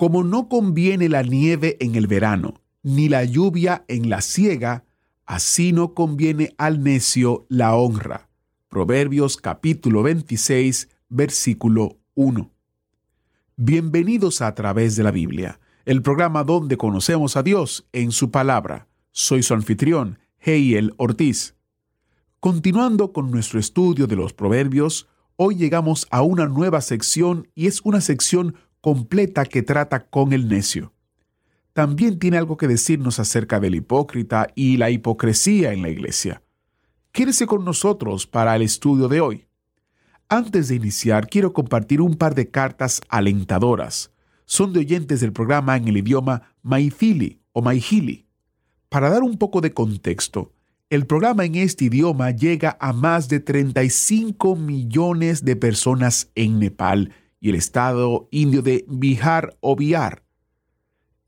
Como no conviene la nieve en el verano, ni la lluvia en la siega, así no conviene al necio la honra. Proverbios capítulo 26, versículo 1. Bienvenidos a través de la Biblia, el programa donde conocemos a Dios en su palabra. Soy su anfitrión, Heiel Ortiz. Continuando con nuestro estudio de los proverbios, hoy llegamos a una nueva sección y es una sección completa que trata con el necio. También tiene algo que decirnos acerca del hipócrita y la hipocresía en la iglesia. Quédese con nosotros para el estudio de hoy. Antes de iniciar, quiero compartir un par de cartas alentadoras. Son de oyentes del programa en el idioma Maithili o Maihili. Para dar un poco de contexto, el programa en este idioma llega a más de 35 millones de personas en Nepal y el estado indio de Bihar o Bihar.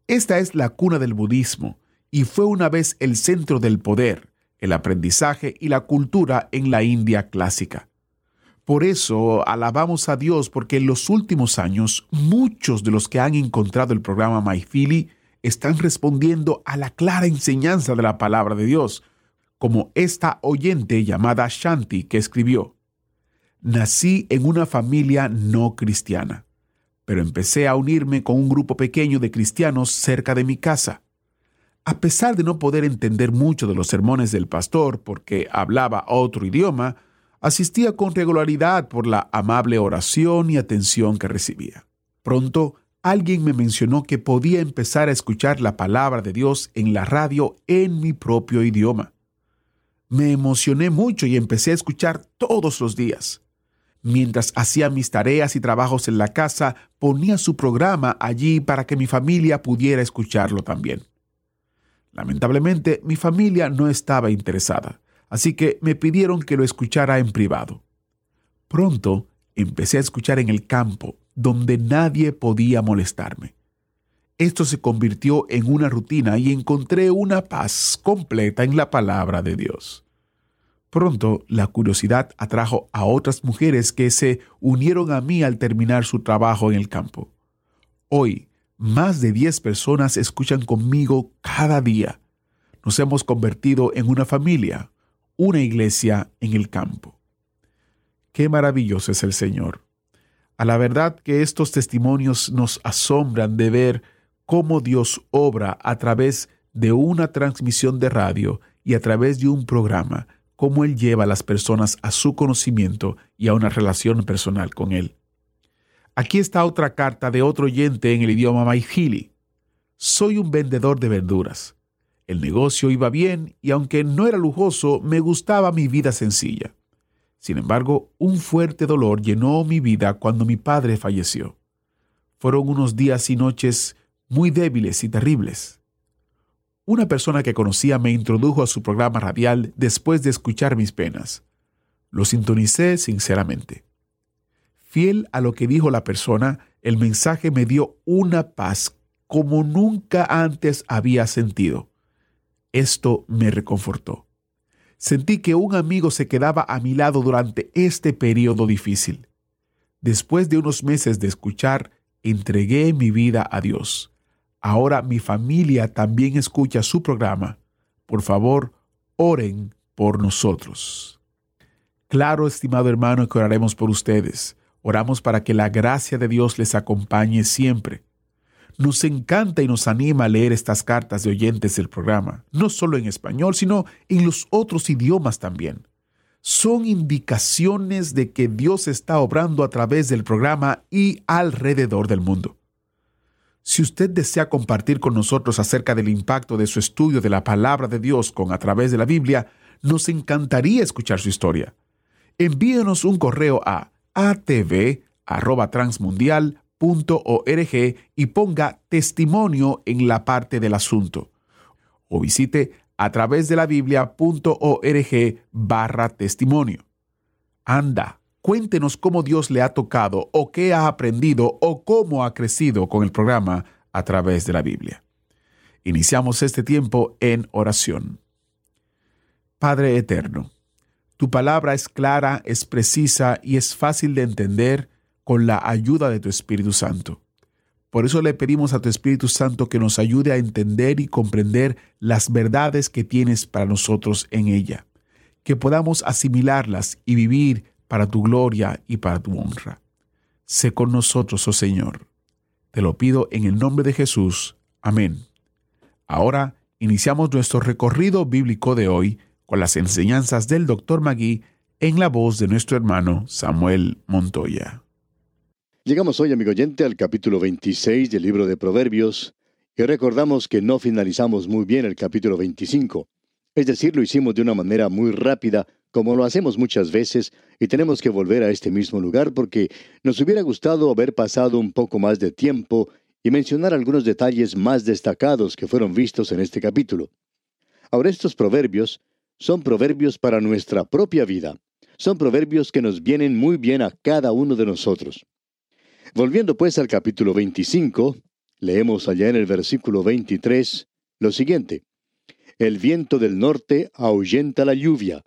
Esta es la cuna del budismo y fue una vez el centro del poder, el aprendizaje y la cultura en la India clásica. Por eso alabamos a Dios porque en los últimos años muchos de los que han encontrado el programa Maithili están respondiendo a la clara enseñanza de la palabra de Dios, como esta oyente llamada Shanti que escribió, Nací en una familia no cristiana, pero empecé a unirme con un grupo pequeño de cristianos cerca de mi casa. A pesar de no poder entender mucho de los sermones del pastor porque hablaba otro idioma, asistía con regularidad por la amable oración y atención que recibía. Pronto, alguien me mencionó que podía empezar a escuchar la palabra de Dios en la radio en mi propio idioma. Me emocioné mucho y empecé a escuchar todos los días. Mientras hacía mis tareas y trabajos en la casa, ponía su programa allí para que mi familia pudiera escucharlo también. Lamentablemente, mi familia no estaba interesada, así que me pidieron que lo escuchara en privado. Pronto empecé a escuchar en el campo, donde nadie podía molestarme. Esto se convirtió en una rutina y encontré una paz completa en la palabra de Dios. Pronto la curiosidad atrajo a otras mujeres que se unieron a mí al terminar su trabajo en el campo. Hoy, más de 10 personas escuchan conmigo cada día. Nos hemos convertido en una familia, una iglesia en el campo. Qué maravilloso es el Señor. A la verdad que estos testimonios nos asombran de ver cómo Dios obra a través de una transmisión de radio y a través de un programa, cómo Él lleva a las personas a su conocimiento y a una relación personal con Él. Aquí está otra carta de otro oyente en el idioma Maihili. Soy un vendedor de verduras. El negocio iba bien y aunque no era lujoso, me gustaba mi vida sencilla. Sin embargo, un fuerte dolor llenó mi vida cuando mi padre falleció. Fueron unos días y noches muy débiles y terribles. Una persona que conocía me introdujo a su programa radial después de escuchar mis penas. Lo sintonicé sinceramente. Fiel a lo que dijo la persona, el mensaje me dio una paz como nunca antes había sentido. Esto me reconfortó. Sentí que un amigo se quedaba a mi lado durante este periodo difícil. Después de unos meses de escuchar, entregué mi vida a Dios. Ahora mi familia también escucha su programa. Por favor, oren por nosotros. Claro, estimado hermano, que oraremos por ustedes. Oramos para que la gracia de Dios les acompañe siempre. Nos encanta y nos anima a leer estas cartas de oyentes del programa, no solo en español, sino en los otros idiomas también. Son indicaciones de que Dios está obrando a través del programa y alrededor del mundo. Si usted desea compartir con nosotros acerca del impacto de su estudio de la palabra de Dios con a través de la Biblia, nos encantaría escuchar su historia. Envíenos un correo a atv@transmundial.org y ponga testimonio en la parte del asunto. O visite a través de la biblia.org barra testimonio. Anda, cuéntenos cómo Dios le ha tocado o qué ha aprendido o cómo ha crecido con el programa a través de la Biblia. Iniciamos este tiempo en oración. Padre Eterno, tu palabra es clara, es precisa y es fácil de entender con la ayuda de tu Espíritu Santo. Por eso le pedimos a tu Espíritu Santo que nos ayude a entender y comprender las verdades que tienes para nosotros en ella, que podamos asimilarlas y vivir para tu gloria y para tu honra. Sé con nosotros, oh Señor. Te lo pido en el nombre de Jesús. Amén. Ahora iniciamos nuestro recorrido bíblico de hoy con las enseñanzas del Dr. Magui en la voz de nuestro hermano Samuel Montoya. Llegamos hoy, amigo oyente, al capítulo 26 del libro de Proverbios y recordamos que no finalizamos muy bien el capítulo 25. Es decir, lo hicimos de una manera muy rápida, como lo hacemos muchas veces, y tenemos que volver a este mismo lugar porque nos hubiera gustado haber pasado un poco más de tiempo y mencionar algunos detalles más destacados que fueron vistos en este capítulo. Ahora estos proverbios son proverbios para nuestra propia vida. Son proverbios que nos vienen muy bien a cada uno de nosotros. Volviendo pues al capítulo 25, leemos allá en el versículo 23 lo siguiente. El viento del norte ahuyenta la lluvia,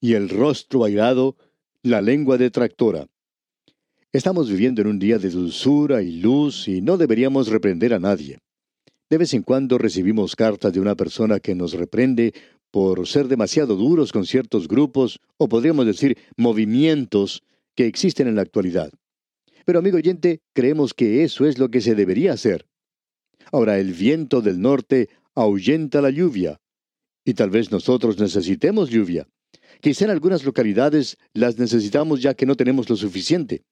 y el rostro airado la lengua detractora. Estamos viviendo en un día de dulzura y luz y no deberíamos reprender a nadie. De vez en cuando recibimos cartas de una persona que nos reprende por ser demasiado duros con ciertos grupos, o podríamos decir movimientos, que existen en la actualidad. Pero amigo oyente, creemos que eso es lo que se debería hacer. Ahora, el viento del norte ahuyenta la lluvia, y tal vez nosotros necesitemos lluvia. Quizá en algunas localidades las necesitamos ya que no tenemos lo suficiente.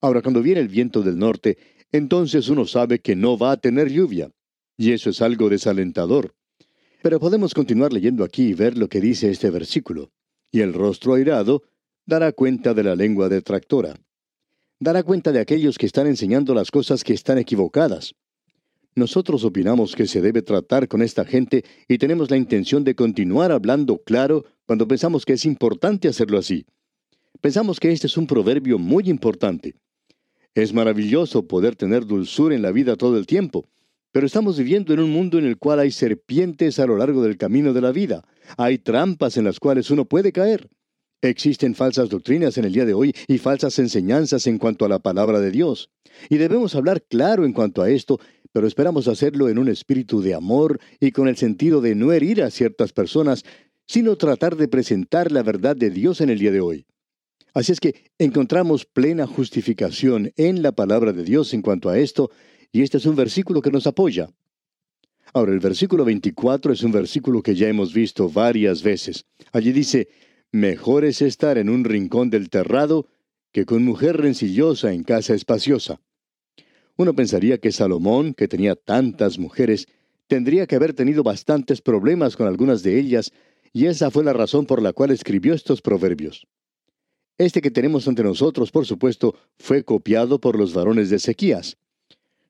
Ahora, cuando viene el viento del norte, entonces uno sabe que no va a tener lluvia, y eso es algo desalentador. Pero podemos continuar leyendo aquí y ver lo que dice este versículo. Y el rostro airado dará cuenta de la lengua detractora. Dará cuenta de aquellos que están enseñando las cosas que están equivocadas. Nosotros opinamos que se debe tratar con esta gente y tenemos la intención de continuar hablando claro cuando pensamos que es importante hacerlo así. Pensamos que este es un proverbio muy importante. Es maravilloso poder tener dulzura en la vida todo el tiempo, pero estamos viviendo en un mundo en el cual hay serpientes a lo largo del camino de la vida. Hay trampas en las cuales uno puede caer. Existen falsas doctrinas en el día de hoy y falsas enseñanzas en cuanto a la palabra de Dios. Y debemos hablar claro en cuanto a esto, pero esperamos hacerlo en un espíritu de amor y con el sentido de no herir a ciertas personas, sino tratar de presentar la verdad de Dios en el día de hoy. Así es que encontramos plena justificación en la palabra de Dios en cuanto a esto, y este es un versículo que nos apoya. Ahora, el versículo 24 es un versículo que ya hemos visto varias veces. Allí dice, Mejor es estar en un rincón del terrado que con mujer rencillosa en casa espaciosa. Uno pensaría que Salomón, que tenía tantas mujeres, tendría que haber tenido bastantes problemas con algunas de ellas, y esa fue la razón por la cual escribió estos proverbios. Este que tenemos ante nosotros, por supuesto, fue copiado por los varones de Ezequías.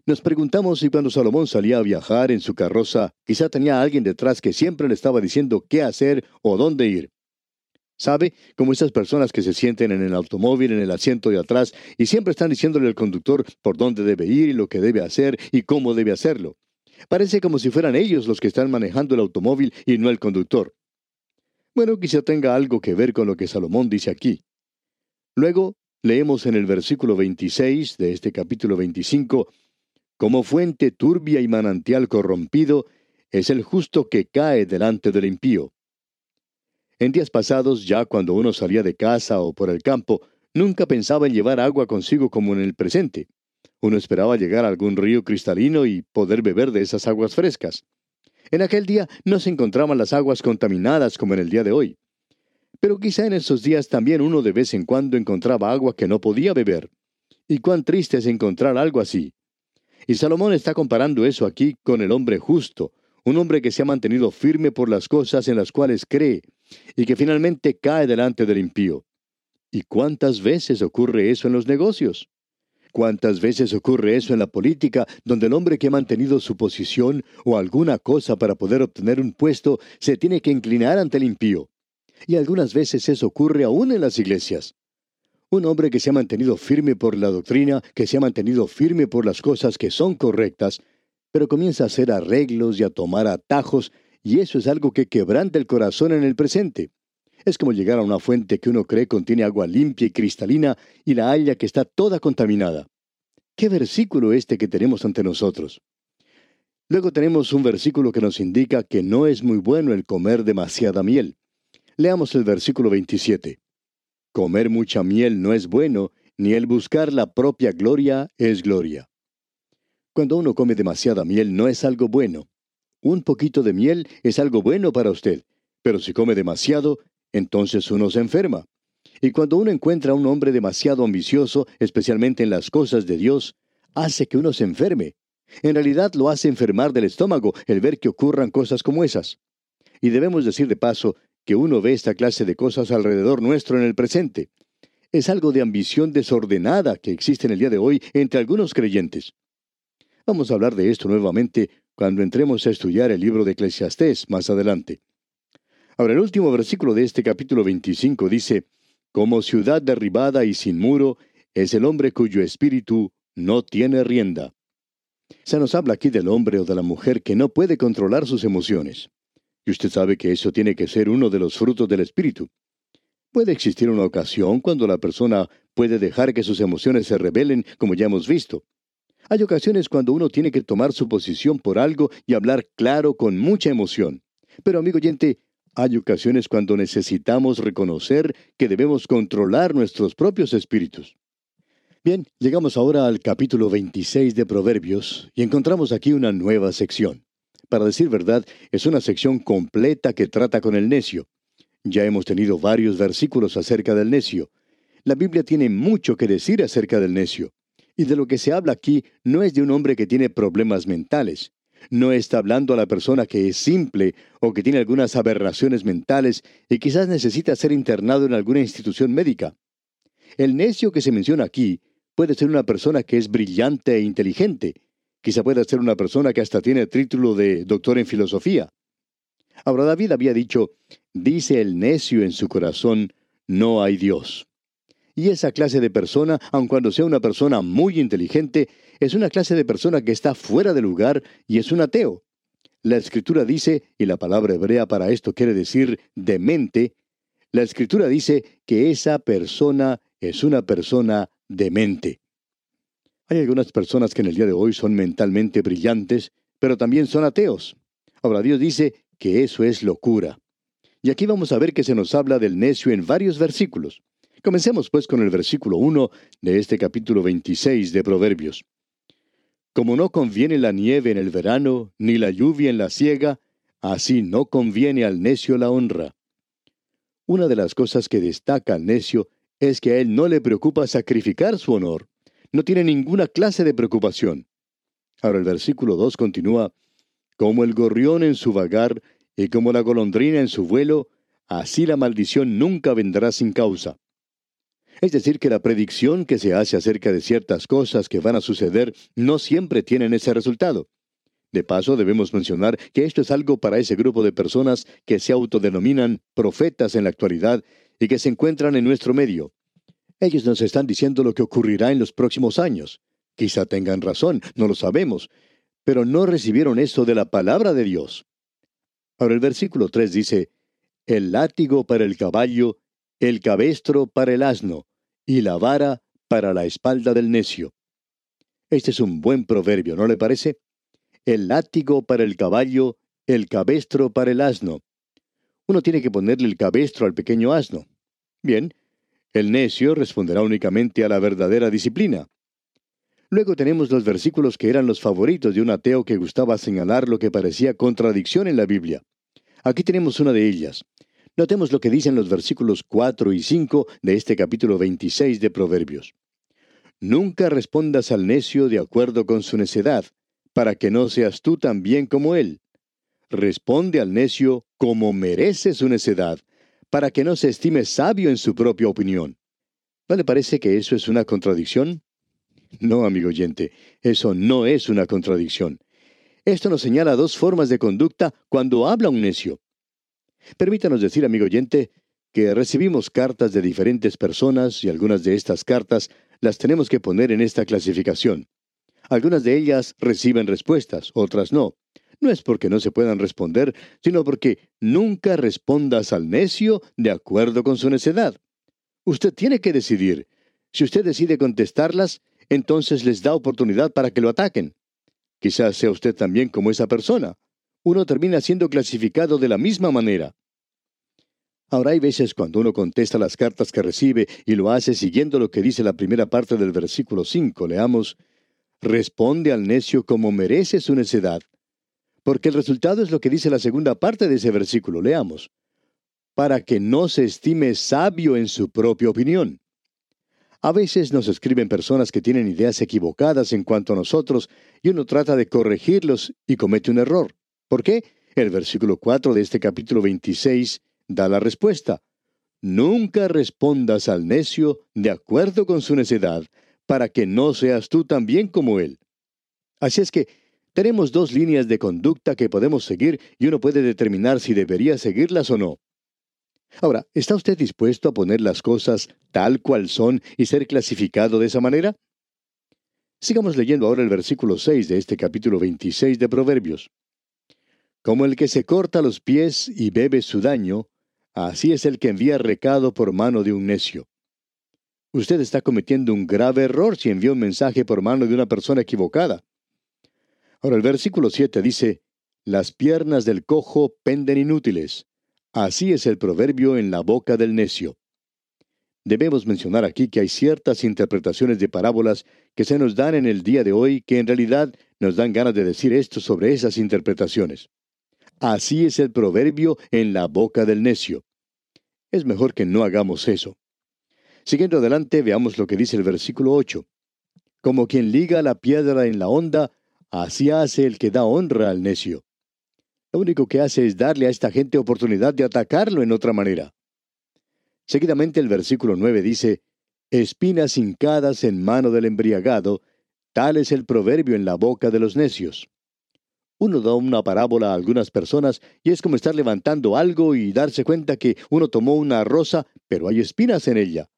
Nos preguntamos si cuando Salomón salía a viajar en su carroza, quizá tenía alguien detrás que siempre le estaba diciendo qué hacer o dónde ir. ¿Sabe? Como esas personas que se sienten en el automóvil, en el asiento de atrás, y siempre están diciéndole al conductor por dónde debe ir y lo que debe hacer y cómo debe hacerlo. Parece como si fueran ellos los que están manejando el automóvil y no el conductor. Bueno, quizá tenga algo que ver con lo que Salomón dice aquí. Luego, leemos en el versículo 26 de este capítulo 25, como fuente turbia y manantial corrompido, es el justo que cae delante del impío. En días pasados, ya cuando uno salía de casa o por el campo, nunca pensaba en llevar agua consigo como en el presente. Uno esperaba llegar a algún río cristalino y poder beber de esas aguas frescas. En aquel día no se encontraban las aguas contaminadas como en el día de hoy. Pero quizá en esos días también uno de vez en cuando encontraba agua que no podía beber. Y cuán triste es encontrar algo así. Y Salomón está comparando eso aquí con el hombre justo, un hombre que se ha mantenido firme por las cosas en las cuales cree, y que finalmente cae delante del impío. ¿Y cuántas veces ocurre eso en los negocios? ¿Cuántas veces ocurre eso en la política, donde el hombre que ha mantenido su posición o alguna cosa para poder obtener un puesto se tiene que inclinar ante el impío? Y algunas veces eso ocurre aún en las iglesias. Un hombre que se ha mantenido firme por la doctrina, que se ha mantenido firme por las cosas que son correctas, pero comienza a hacer arreglos y a tomar atajos, y eso es algo que quebranta el corazón en el presente. Es como llegar a una fuente que uno cree contiene agua limpia y cristalina y la halla que está toda contaminada. ¿Qué versículo este que tenemos ante nosotros? Luego tenemos un versículo que nos indica que no es muy bueno el comer demasiada miel. Leamos el versículo 27. Comer mucha miel no es bueno, ni el buscar la propia gloria es gloria. Cuando uno come demasiada miel no es algo bueno. Un poquito de miel es algo bueno para usted, pero si come demasiado, entonces uno se enferma. Y cuando uno encuentra a un hombre demasiado ambicioso, especialmente en las cosas de Dios, hace que uno se enferme. En realidad lo hace enfermar del estómago el ver que ocurran cosas como esas. Y debemos decir de paso que uno ve esta clase de cosas alrededor nuestro en el presente. Es algo de ambición desordenada que existe en el día de hoy entre algunos creyentes. Vamos a hablar de esto nuevamente cuando entremos a estudiar el libro de Eclesiastés más adelante. Ahora, el último versículo de este capítulo 25 dice, Como ciudad derribada y sin muro es el hombre cuyo espíritu no tiene rienda. Se nos habla aquí del hombre o de la mujer que no puede controlar sus emociones. Y usted sabe que eso tiene que ser uno de los frutos del espíritu. Puede existir una ocasión cuando la persona puede dejar que sus emociones se rebelen, como ya hemos visto. Hay ocasiones cuando uno tiene que tomar su posición por algo y hablar claro con mucha emoción. Pero amigo oyente, hay ocasiones cuando necesitamos reconocer que debemos controlar nuestros propios espíritus. Bien, llegamos ahora al capítulo 26 de Proverbios y encontramos aquí una nueva sección. Para decir verdad, es una sección completa que trata con el necio. Ya hemos tenido varios versículos acerca del necio. La Biblia tiene mucho que decir acerca del necio. Y de lo que se habla aquí no es de un hombre que tiene problemas mentales, no está hablando a la persona que es simple o que tiene algunas aberraciones mentales y quizás necesita ser internado en alguna institución médica. El necio que se menciona aquí puede ser una persona que es brillante e inteligente. Quizá pueda ser una persona que hasta tiene título de doctor en filosofía. Ahora David había dicho, dice el necio en su corazón, no hay Dios. Y esa clase de persona, aun cuando sea una persona muy inteligente, es una clase de persona que está fuera de lugar y es un ateo. La escritura dice, y la palabra hebrea para esto quiere decir demente, la escritura dice que esa persona es una persona demente. Hay algunas personas que en el día de hoy son mentalmente brillantes, pero también son ateos. Ahora Dios dice que eso es locura. Y aquí vamos a ver que se nos habla del necio en varios versículos. Comencemos pues con el versículo 1 de este capítulo 26 de Proverbios. Como no conviene la nieve en el verano, ni la lluvia en la siega, así no conviene al necio la honra. Una de las cosas que destaca al necio es que a él no le preocupa sacrificar su honor. No tiene ninguna clase de preocupación. Ahora el versículo 2 continúa, Como el gorrión en su vagar y como la golondrina en su vuelo, así la maldición nunca vendrá sin causa. Es decir, que la predicción que se hace acerca de ciertas cosas que van a suceder no siempre tienen ese resultado. De paso, debemos mencionar que esto es algo para ese grupo de personas que se autodenominan profetas en la actualidad y que se encuentran en nuestro medio. Ellos nos están diciendo lo que ocurrirá en los próximos años. Quizá tengan razón, no lo sabemos, pero no recibieron eso de la palabra de Dios. Ahora el versículo 3 dice, El látigo para el caballo el cabestro para el asno, y la vara para la espalda del necio. Este es un buen proverbio, ¿no le parece? El látigo para el caballo, el cabestro para el asno. Uno tiene que ponerle el cabestro al pequeño asno. Bien, el necio responderá únicamente a la verdadera disciplina. Luego tenemos los versículos que eran los favoritos de un ateo que gustaba señalar lo que parecía contradicción en la Biblia. Aquí tenemos una de ellas. Notemos lo que dicen los versículos 4 y 5 de este capítulo 26 de Proverbios. Nunca respondas al necio de acuerdo con su necedad, para que no seas tú también como él. Responde al necio como merece su necedad, para que no se estime sabio en su propia opinión. ¿No le parece que eso es una contradicción? No, amigo oyente, eso no es una contradicción. Esto nos señala dos formas de conducta cuando habla un necio. Permítanos decir, amigo oyente, que recibimos cartas de diferentes personas y algunas de estas cartas las tenemos que poner en esta clasificación. Algunas de ellas reciben respuestas, otras no. No es porque no se puedan responder, sino porque nunca respondas al necio de acuerdo con su necedad. Usted tiene que decidir. Si usted decide contestarlas, entonces les da oportunidad para que lo ataquen. Quizás sea usted también como esa persona. Uno termina siendo clasificado de la misma manera. Ahora hay veces cuando uno contesta las cartas que recibe y lo hace siguiendo lo que dice la primera parte del versículo 5. Leamos, responde al necio como merece su necedad. Porque el resultado es lo que dice la segunda parte de ese versículo. Leamos, para que no se estime sabio en su propia opinión. A veces nos escriben personas que tienen ideas equivocadas en cuanto a nosotros y uno trata de corregirlos y comete un error. ¿Por qué? El versículo 4 de este capítulo 26 da la respuesta. Nunca respondas al necio de acuerdo con su necedad, para que no seas tú también como él. Así es que tenemos dos líneas de conducta que podemos seguir y uno puede determinar si debería seguirlas o no. Ahora, ¿está usted dispuesto a poner las cosas tal cual son y ser clasificado de esa manera? Sigamos leyendo ahora el versículo 6 de este capítulo 26 de Proverbios. Como el que se corta los pies y bebe su daño, así es el que envía recado por mano de un necio. Usted está cometiendo un grave error si envía un mensaje por mano de una persona equivocada. Ahora el versículo 7 dice, Las piernas del cojo penden inútiles, Así es el proverbio en la boca del necio. Debemos mencionar aquí que hay ciertas interpretaciones de parábolas que se nos dan en el día de hoy que en realidad nos dan ganas de decir esto sobre esas interpretaciones. Así es el proverbio en la boca del necio. Es mejor que no hagamos eso. Siguiendo adelante, veamos lo que dice el versículo 8. Como quien liga la piedra en la honda, así hace el que da honra al necio. Lo único que hace es darle a esta gente oportunidad de atacarlo en otra manera. Seguidamente el versículo 9 dice, Espinas hincadas en mano del embriagado, tal es el proverbio en la boca de los necios. Uno da una parábola a algunas personas y es como estar levantando algo y darse cuenta que uno tomó una rosa, pero hay espinas en ella.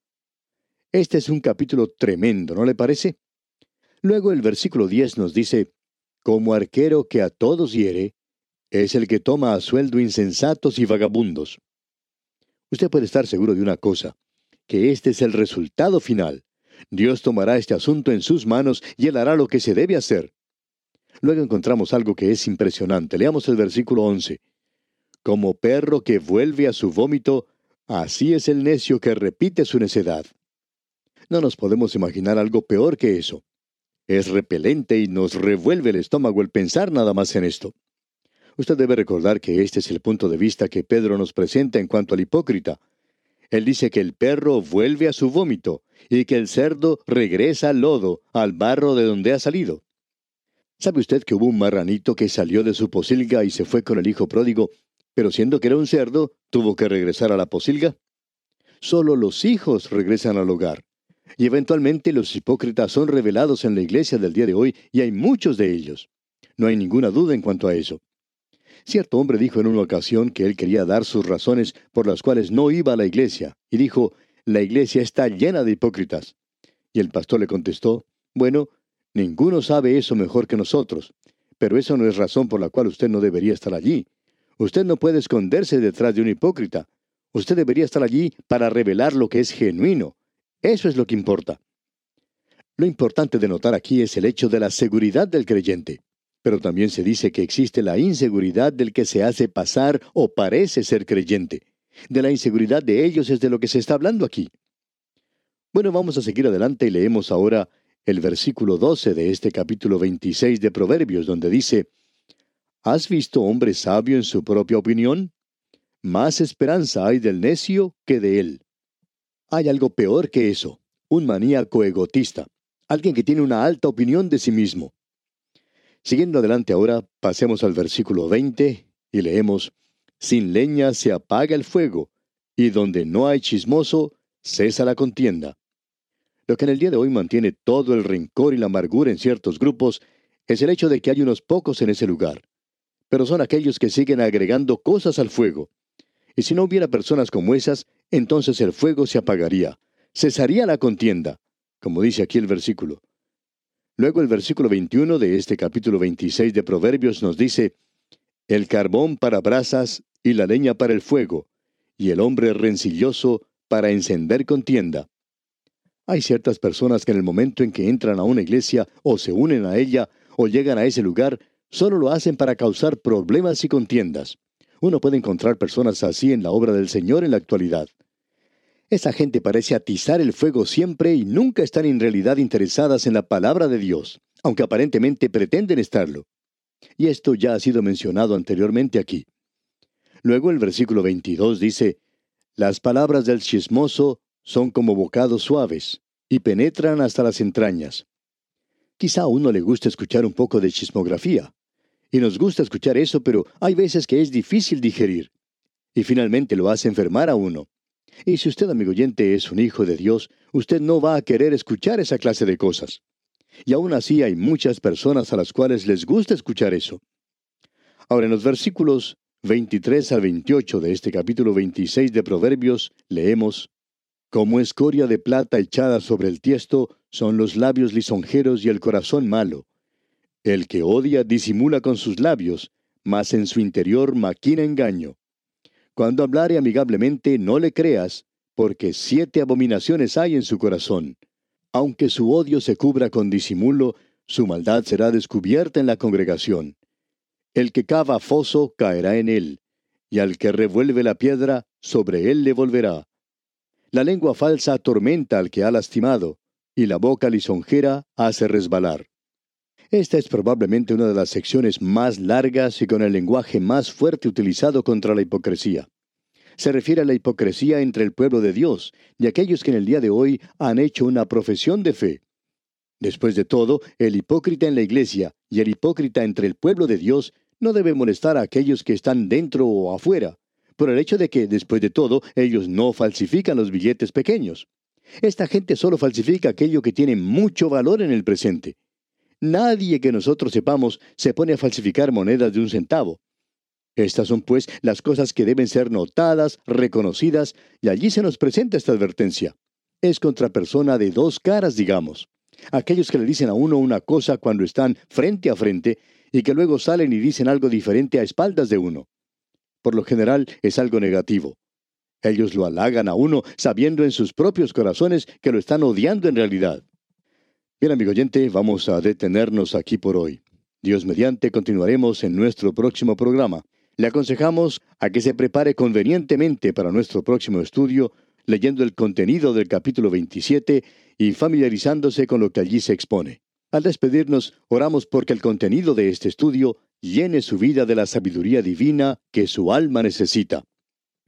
Este es un capítulo tremendo, ¿no le parece? Luego el versículo 10 nos dice, Como arquero que a todos hiere, es el que toma a sueldo insensatos y vagabundos. Usted puede estar seguro de una cosa, que este es el resultado final. Dios tomará este asunto en sus manos y él hará lo que se debe hacer. Luego encontramos algo que es impresionante. Leamos el versículo 11. Como perro que vuelve a su vómito, así es el necio que repite su necedad. No nos podemos imaginar algo peor que eso. Es repelente y nos revuelve el estómago el pensar nada más en esto. Usted debe recordar que este es el punto de vista que Pedro nos presenta en cuanto al hipócrita. Él dice que el perro vuelve a su vómito y que el cerdo regresa al lodo, al barro de donde ha salido. ¿Sabe usted que hubo un marranito que salió de su posilga y se fue con el hijo pródigo, pero siendo que era un cerdo, tuvo que regresar a la posilga? Solo los hijos regresan al hogar. Y eventualmente los hipócritas son revelados en la iglesia del día de hoy y hay muchos de ellos. No hay ninguna duda en cuanto a eso. Cierto hombre dijo en una ocasión que él quería dar sus razones por las cuales no iba a la iglesia, y dijo, la iglesia está llena de hipócritas. Y el pastor le contestó, bueno, ninguno sabe eso mejor que nosotros, pero eso no es razón por la cual usted no debería estar allí. Usted no puede esconderse detrás de un hipócrita. Usted debería estar allí para revelar lo que es genuino. Eso es lo que importa. Lo importante de notar aquí es el hecho de la seguridad del creyente. Pero también se dice que existe la inseguridad del que se hace pasar o parece ser creyente. De la inseguridad de ellos es de lo que se está hablando aquí. Bueno, vamos a seguir adelante y leemos ahora el versículo 12 de este capítulo 26 de Proverbios, donde dice, ¿Has visto hombre sabio en su propia opinión? Más esperanza hay del necio que de él. Hay algo peor que eso, un maníaco egotista, alguien que tiene una alta opinión de sí mismo. Siguiendo adelante ahora, pasemos al versículo 20 y leemos, Sin leña se apaga el fuego, y donde no hay chismoso, cesa la contienda. Lo que en el día de hoy mantiene todo el rencor y la amargura en ciertos grupos es el hecho de que hay unos pocos en ese lugar. Pero son aquellos que siguen agregando cosas al fuego. Y si no hubiera personas como esas, entonces el fuego se apagaría, cesaría la contienda, como dice aquí el versículo. Luego el versículo 21 de este capítulo 26 de Proverbios nos dice, El carbón para brasas y la leña para el fuego, y el hombre rencilloso para encender contienda. Hay ciertas personas que en el momento en que entran a una iglesia o se unen a ella o llegan a ese lugar, solo lo hacen para causar problemas y contiendas. Uno puede encontrar personas así en la obra del Señor en la actualidad. Esa gente parece atizar el fuego siempre y nunca están en realidad interesadas en la palabra de Dios, aunque aparentemente pretenden estarlo. Y esto ya ha sido mencionado anteriormente aquí. Luego el versículo 22 dice, Las palabras del chismoso son como bocados suaves y penetran hasta las entrañas. Quizá a uno le gusta escuchar un poco de chismografía. Y nos gusta escuchar eso, pero hay veces que es difícil digerir. Y finalmente lo hace enfermar a uno. Y si usted, amigo oyente, es un hijo de Dios, usted no va a querer escuchar esa clase de cosas. Y aún así hay muchas personas a las cuales les gusta escuchar eso. Ahora, en los versículos 23 al 28 de este capítulo 26 de Proverbios, leemos, Como escoria de plata echada sobre el tiesto son los labios lisonjeros y el corazón malo. El que odia disimula con sus labios, mas en su interior maquina engaño. Cuando hablare amigablemente, no le creas, porque siete abominaciones hay en su corazón. Aunque su odio se cubra con disimulo, su maldad será descubierta en la congregación. El que cava foso caerá en él, y al que revuelve la piedra, sobre él le volverá. La lengua falsa atormenta al que ha lastimado, y la boca lisonjera hace resbalar. Esta es probablemente una de las secciones más largas y con el lenguaje más fuerte utilizado contra la hipocresía. Se refiere a la hipocresía entre el pueblo de Dios y aquellos que en el día de hoy han hecho una profesión de fe. Después de todo, el hipócrita en la iglesia y el hipócrita entre el pueblo de Dios no debe molestar a aquellos que están dentro o afuera, por el hecho de que, después de todo, ellos no falsifican los billetes pequeños. Esta gente solo falsifica aquello que tiene mucho valor en el presente. Nadie que nosotros sepamos se pone a falsificar monedas de un centavo. Estas son pues las cosas que deben ser notadas, reconocidas, y allí se nos presenta esta advertencia. Es contra persona de dos caras, digamos. Aquellos que le dicen a uno una cosa cuando están frente a frente y que luego salen y dicen algo diferente a espaldas de uno. Por lo general es algo negativo. Ellos lo halagan a uno sabiendo en sus propios corazones que lo están odiando en realidad. Bien, amigo oyente, vamos a detenernos aquí por hoy. Dios mediante continuaremos en nuestro próximo programa. Le aconsejamos a que se prepare convenientemente para nuestro próximo estudio, leyendo el contenido del capítulo 27 y familiarizándose con lo que allí se expone. Al despedirnos, oramos porque el contenido de este estudio llene su vida de la sabiduría divina que su alma necesita.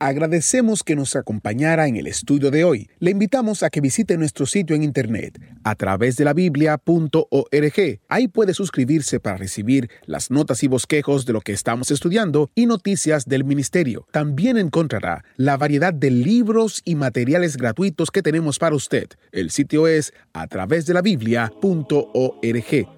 Agradecemos que nos acompañara en el estudio de hoy. Le invitamos a que visite nuestro sitio en internet a través de la biblia.org. Ahí puede suscribirse para recibir las notas y bosquejos de lo que estamos estudiando y noticias del ministerio. También encontrará la variedad de libros y materiales gratuitos que tenemos para usted. El sitio es a través de la biblia.org.